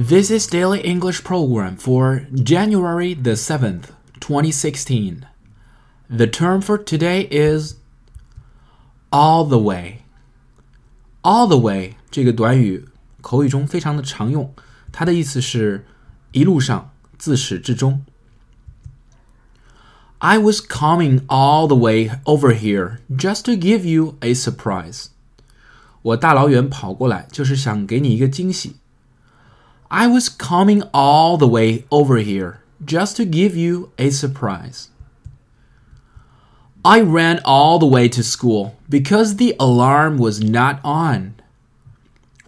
This is Daily English Program for January the 7th, 2016. The term for today is all the way. All the way 这个短语口语中非常的常用，它的意思是一路上，自始至终。I was coming all the way over here just to give you a surprise. 我大老远跑过来，就是想给你一个惊喜。 I was coming all the way over here just to give you a surprise. I ran all the way to school because the alarm was not on.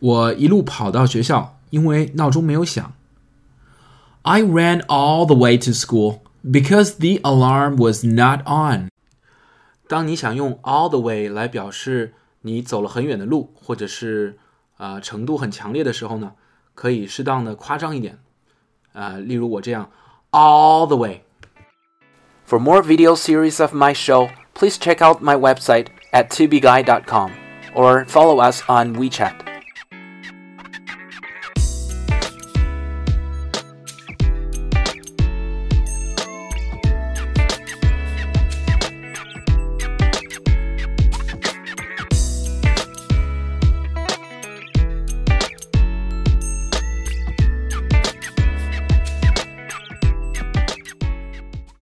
我一路跑到学校，因为闹钟没有响。I ran all the way to school because the alarm was not on. 当你想用 all the way 来表示你走了很远的路，或者是啊、呃、程度很强烈的时候呢， 可以适当的夸张一点，啊、呃，例如我这样 all the way。For more video series of my show, please check out my website at tubeguy.com or follow us on WeChat.